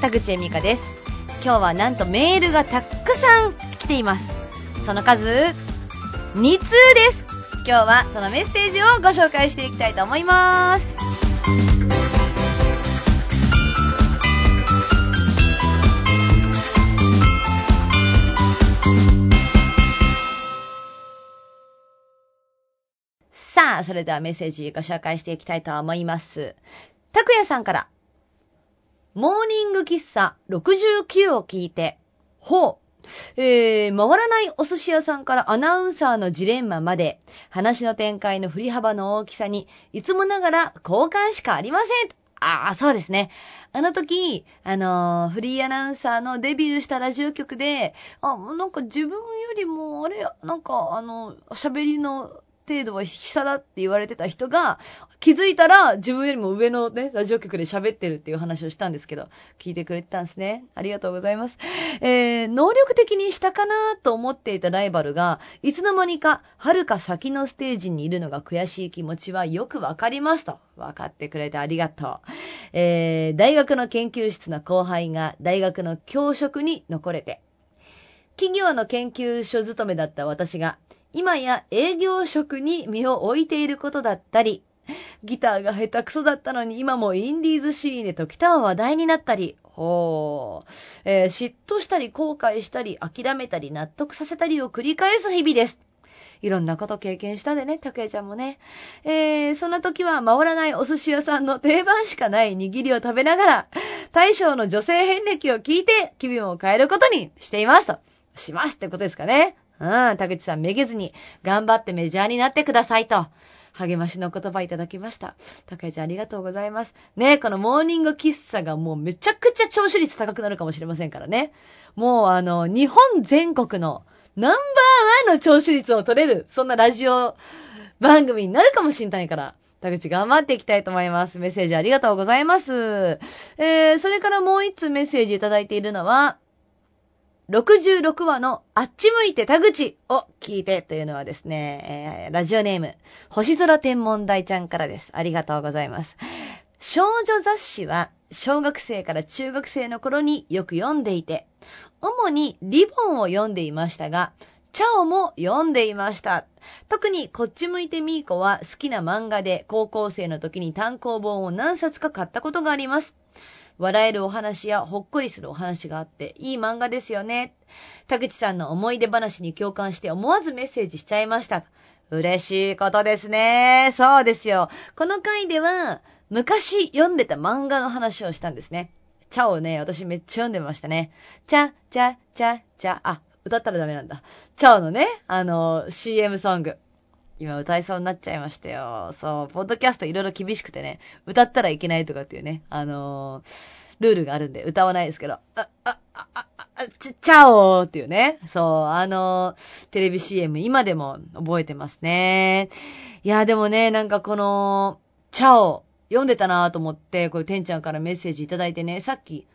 田口恵美香です。今日はなんとメールがたくさん来ています。その数2通です。今日はそのメッセージをご紹介していきたいと思います。さあ、それではメッセージご紹介していきたいと思います。拓也さんから、モーニング喫茶69を聞いて、ほう。えー、回らないお寿司屋さんからアナウンサーのジレンマまで、話の展開の振り幅の大きさに、いつもながら好感しかありません。ああ、そうですね。あの時、あのーフリーアナウンサーのデビューしたラジオ局で、あ、なんか自分よりも、あれ、なんか、あの、喋りの程度は下だって言われてた人が、気づいたら自分よりも上のね、ラジオ局で喋ってるっていう話をしたんですけど、聞いてくれてたんですね。ありがとうございます。えー、能力的に下かなと思っていたライバルが、いつの間にか、遥か先のステージにいるのが悔しい気持ちはよくわかりますと。分かってくれてありがとう。えー、大学の研究室の後輩が大学の教職に残れて、企業の研究所勤めだった私が、今や営業職に身を置いていることだったり、ギターが下手くそだったのに今もインディーズシーンで時たま話題になったり、ほう、えー嫉妬したり後悔したり諦めたり納得させたりを繰り返す日々です。いろんなこと経験したでね、たくやちゃんもね。えー、そんな時は回らないお寿司屋さんの定番しかない握りを食べながら、大将の女性遍歴を聞いて気分を変えることにしていますと。しますってことですかね。うん、田口さんめげずに頑張ってメジャーになってくださいと。励ましの言葉いただきました。高井ちゃんありがとうございます。ねこのモーニング喫茶がもうめちゃくちゃ聴取率高くなるかもしれませんからね。もうあの、日本全国のナンバーワンの聴取率を取れる、そんなラジオ番組になるかもしれないから、田口頑張っていきたいと思います。メッセージありがとうございます。えー、それからもう一つメッセージいただいているのは、66話のあっち向いて田口を聞いてというのはですね、えーラジオネーム、星空天文台ちゃんからです。ありがとうございます。少女雑誌は小学生から中学生の頃によく読んでいて、主にリボンを読んでいましたが、チャオも読んでいました。特にこっち向いてみーこは好きな漫画で高校生の時に単行本を何冊か買ったことがあります。笑えるお話やほっこりするお話があって、いい漫画ですよね。田口さんの思い出話に共感して思わずメッセージしちゃいました。嬉しいことですね。そうですよ。この回では、昔読んでた漫画の話をしたんですね。チャオね、私めっちゃ読んでましたね。チャ、チャ、チャ、チャ、あ、歌ったらダメなんだ。チャオのね、あの、CM ソング。今歌いそうになっちゃいましたよ。そう、ポッドキャストいろいろ厳しくてね、歌ったらいけないとかっていうね、あのールールがあるんで歌わないですけど、あ、あ、あ、あ、あ、ち、チャオーっていうね、そう、あのーテレビ CM 今でも覚えてますね。いや、でもね、なんかこの、チャオ、読んでたなと思って、これ、てんちゃんからメッセージいただいてね、さっき、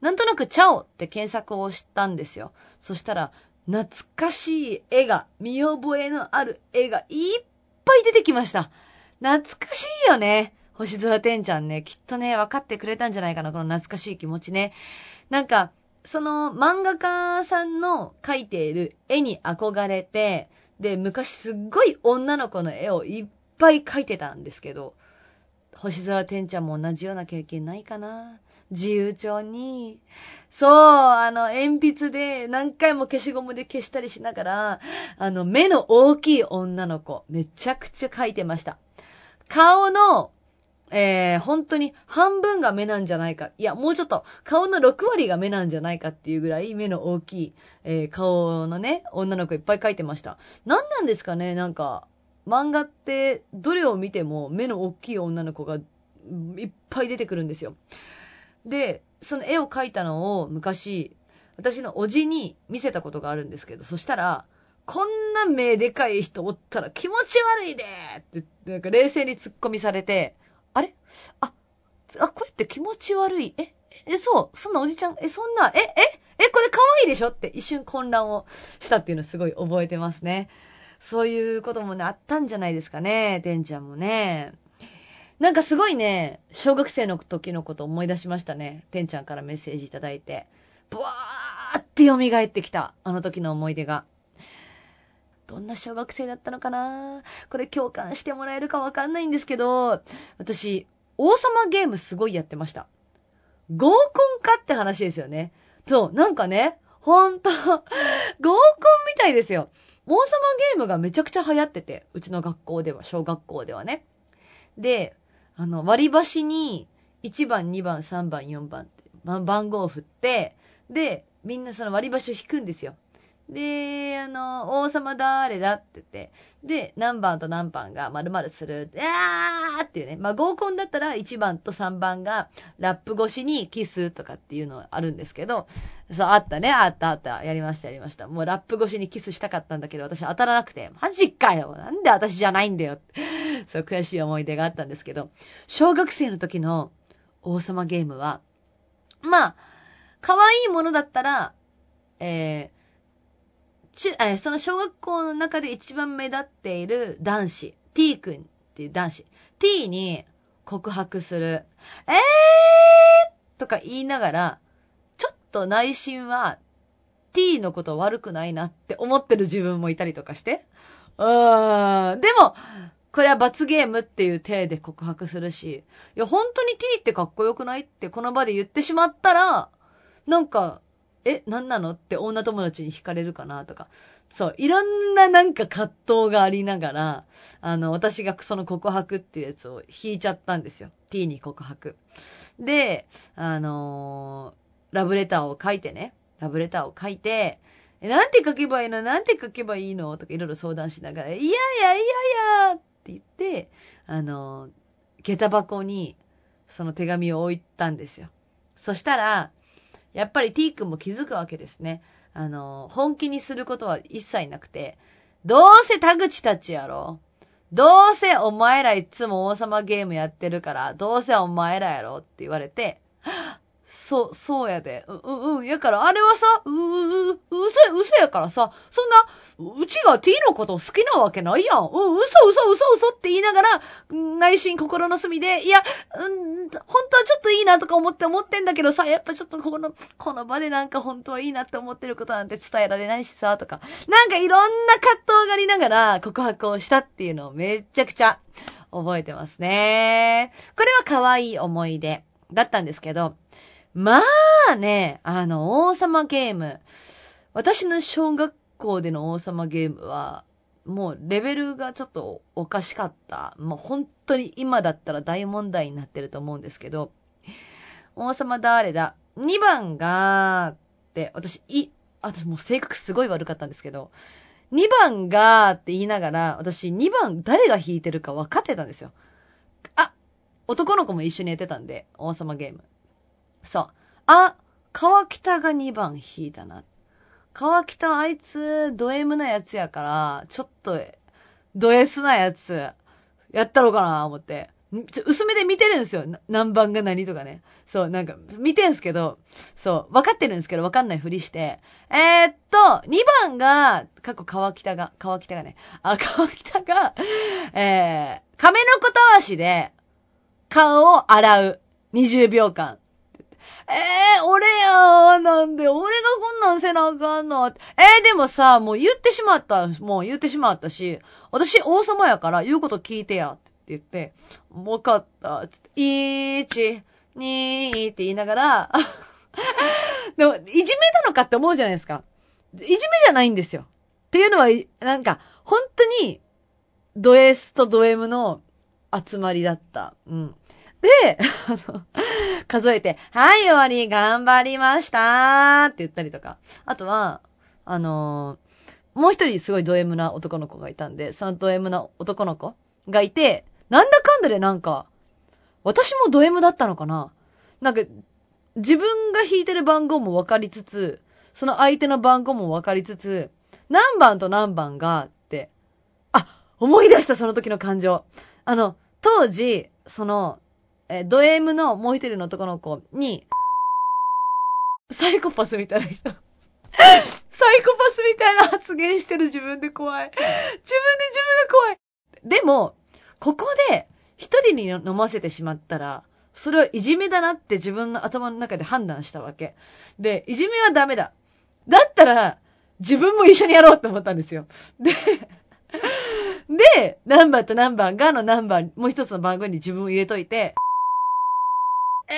なんとなくチャオって検索をしたんですよ。そしたら、懐かしい絵が、見覚えのある絵がいっぱい出てきました。懐かしいよね。星空てんちゃんね、きっとね、分かってくれたんじゃないかな、この懐かしい気持ちね。なんか、その漫画家さんの描いている絵に憧れて、で、昔すっごい女の子の絵をいっぱい描いてたんですけど、星空てんちゃんも同じような経験ないかな自由帳に。そう、あの、鉛筆で何回も消しゴムで消したりしながら、あの、目の大きい女の子、めちゃくちゃ描いてました。顔の、えー、本当に半分が目なんじゃないか。いや、もうちょっと、顔の6割が目なんじゃないかっていうぐらい目の大きい、えー顔のね、女の子いっぱい描いてました。何なんですかねなんか、漫画って、どれを見ても目の大きい女の子がいっぱい出てくるんですよ。で、その絵を描いたのを昔、私のおじに見せたことがあるんですけど、そしたら、こんな目でかい人おったら気持ち悪いでって、なんか冷静に突っ込みされて、あれ？あ、あ、これって気持ち悪い？え、え、そう、そんなおじちゃん、え、そんな、え、え、え、これ可愛いでしょ？って一瞬混乱をしたっていうのすごい覚えてますね。そういうこともね、あったんじゃないですかね、てんちゃんもね。なんかすごいね、小学生の時のこと思い出しましたね。てんちゃんからメッセージいただいて。ブワーって蘇ってきた。あの時の思い出が。どんな小学生だったのかな？これ共感してもらえるかわかんないんですけど、私、王様ゲームすごいやってました。合コンかって話ですよね。そう、なんかね、ほんと、合コンみたいですよ。王様ゲームがめちゃくちゃ流行ってて、うちの学校では、小学校ではね。で、あの、割り箸に1番、2番、3番、4番って、番号を振って、で、みんなその割り箸を引くんですよ。で、あの、王様誰だって言って、で、何番と何番が〇〇する、あーっていうね。まあ、合コンだったら1番と3番がラップ越しにキスとかっていうのあるんですけど、そう、あったね、あったあった。やりました、やりました。もうラップ越しにキスしたかったんだけど、私当たらなくて、マジかよなんで私じゃないんだよそう、悔しい思い出があったんですけど、小学生の時の王様ゲームは、まあ、可愛いものだったら、えー、中、えその小学校の中で一番目立っている男子、t 君っていう男子、t に告白する。えーとか言いながら、ちょっと内心は t のこと悪くないなって思ってる自分もいたりとかして。うーん。でも、これは罰ゲームっていう体で告白するし、いや、本当に t ってかっこよくないってこの場で言ってしまったら、なんか、え、何なの？って女友達に惹かれるかなとか。そう、いろんななんか葛藤がありながら、あの、私がその告白っていうやつを引いちゃったんですよ。t に告白。で、あのー、ラブレターを書いてね、ラブレターを書いて、え、なんて書けばいいの？なんて書けばいいの？とかいろいろ相談しながら、いやいやいやいやって言って、あのー、下駄箱にその手紙を置いたんですよ。そしたら、やっぱり T 君も気づくわけですね。あの、本気にすることは一切なくて、どうせ田口たちやろ？どうせお前らいつも王様ゲームやってるから、どうせお前らやろ？って言われて、そう、そうやで。う、う、うん。やから、あれはさ、う、う、う、嘘、嘘やからさ、そんな、うちが T のこと好きなわけないやん。うん、嘘、嘘、嘘、嘘って言いながら、内心心の隅で、いや、うん、本当はちょっといいなとか思って思ってんだけどさ、やっぱちょっとこの、この場でなんか本当はいいなって思ってることなんて伝えられないしさ、とか。なんかいろんな葛藤がありながら告白をしたっていうのをめちゃくちゃ覚えてますね。これは可愛い思い出だったんですけど、まあね、あの、王様ゲーム。私の小学校での王様ゲームは、もうレベルがちょっとおかしかった。もう本当に今だったら大問題になってると思うんですけど、王様誰だ ?2 番が、って、私、い、私もう性格すごい悪かったんですけど、2番がって言いながら、私2番誰が弾いてるか分かってたんですよ。あ、男の子も一緒にやってたんで、王様ゲーム。そう。あ、川北が2番引いたな。川北あいつ、ド M なやつやから、ちょっと、ド S なやつ、やったろうかな、思って。ちょ薄めで見てるんですよ。何番が何とかね。そう、なんか、見てんすけど、そう、分かってるんですけど、分かんないふりして。えー、っと、2番が、過去川北が、川北がね、あ、川北が、えー、亀の子たわしで、顔を洗う。20秒間。ええー、俺やなんで、俺がこんなんせなあかんの？ええー、でもさ、もう言ってしまった、もう言ってしまったし、私王様やから言うこと聞いてや、って言って、わかった、つって、1、2って言いながら、でも、いじめなのかって思うじゃないですか。いじめじゃないんですよ。っていうのは、なんか、本当に、ド S とド M の集まりだった。うん。で、あの、数えて、はい、終わり、頑張りましたって言ったりとか。あとは、あのもう一人すごいド M な男の子がいたんで、そのド M な男の子がいて、なんだかんだでなんか、私もド M だったのかななんか、自分が引いてる番号も分かりつつ、その相手の番号も分かりつつ、何番と何番がって、あ、思い出したその時の感情。あの、当時、その、えー、ド M のもう一人の男の子に、サイコパスみたいな人。サイコパスみたいな発言してる自分で怖い。自分で自分が怖い。でも、ここで一人に飲ませてしまったら、それはいじめだなって自分の頭の中で判断したわけ。で、いじめはダメだ。だったら、自分も一緒にやろうって思ったんですよ。で、で、何番と何番がの何番、もう一つの番号に自分を入れといて、え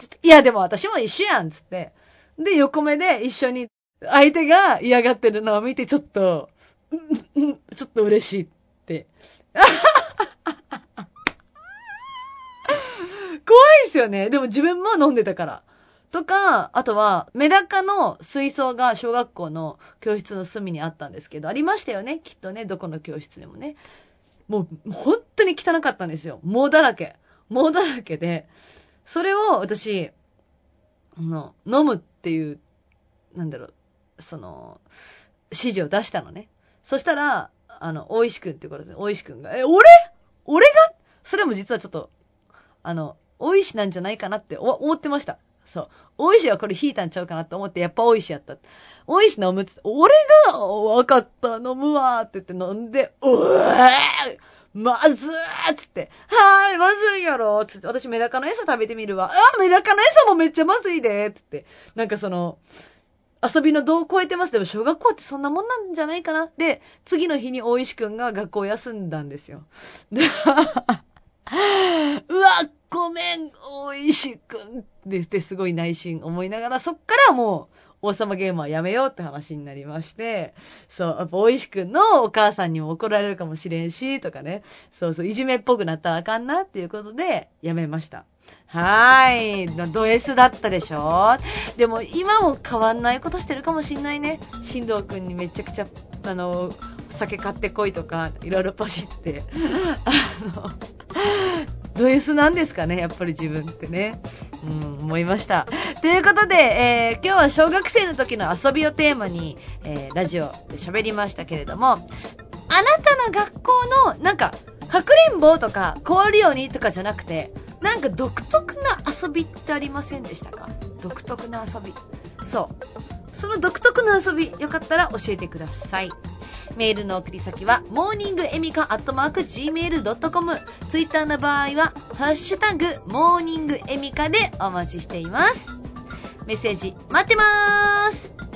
ーって、いやでも私も一緒やんつって。で、横目で一緒に相手が嫌がってるのを見てちょっと、うん、うんちょっと嬉しいって。怖いですよね。でも自分も飲んでたから。とか、あとは、メダカの水槽が小学校の教室の隅にあったんですけど、ありましたよね。きっとね、どこの教室でもね。もう、本当に汚かったんですよ。藻だらけ。藻だらけで、それを私、あの、飲むっていう、なんだろう、その、指示を出したのね。そしたら、あの、大石くんってことで、大石くんが、え、俺？俺が？それも実はちょっと、あの、大石なんじゃないかなって思ってました。そう。大石はこれ引いたんちゃうかなと思って、やっぱ大石やった。大石飲むっつって、俺が、わかった、飲むわって言って飲んで、うわまずーっつって、はーい、まずいやろつって、私メダカの餌食べてみるわ。あ、メダカの餌もめっちゃまずいでつって、なんかその、遊びの度を超えてます。でも小学校ってそんなもんなんじゃないかな。で、次の日に大石くんが学校休んだんですよ。で、うわ、ごめん、大石くんって言ってすごい内心思いながら、そっからもう、王様ゲームはやめようって話になりまして、そう、やっぱ大石くんのお母さんにも怒られるかもしれんし、とかね、そうそう、いじめっぽくなったらあかんなっていうことで、やめました。はーい。ド S だったでしょ？でも今も変わんないことしてるかもしんないね。新藤くんにめちゃくちゃ、あの、酒買ってこいとか、いろいろパシって、あの、ド S なんですかね、やっぱり自分ってね。うん、思いました。ということで、えー、今日は小学生の時の遊びをテーマに、えー、ラジオで喋りましたけれども、あなたの学校の、なんか、かくれんぼとか、壊るようにとかじゃなくて、なんか独特な遊びってありませんでしたか？独特な遊び。そう。その独特の遊び、よかったら教えてください。メールの送り先は、モーニングエミカアットマーク Gmail.com。ツイッターの場合は、ハッシュタグ、モーニングエミカでお待ちしています。メッセージ、待ってまーす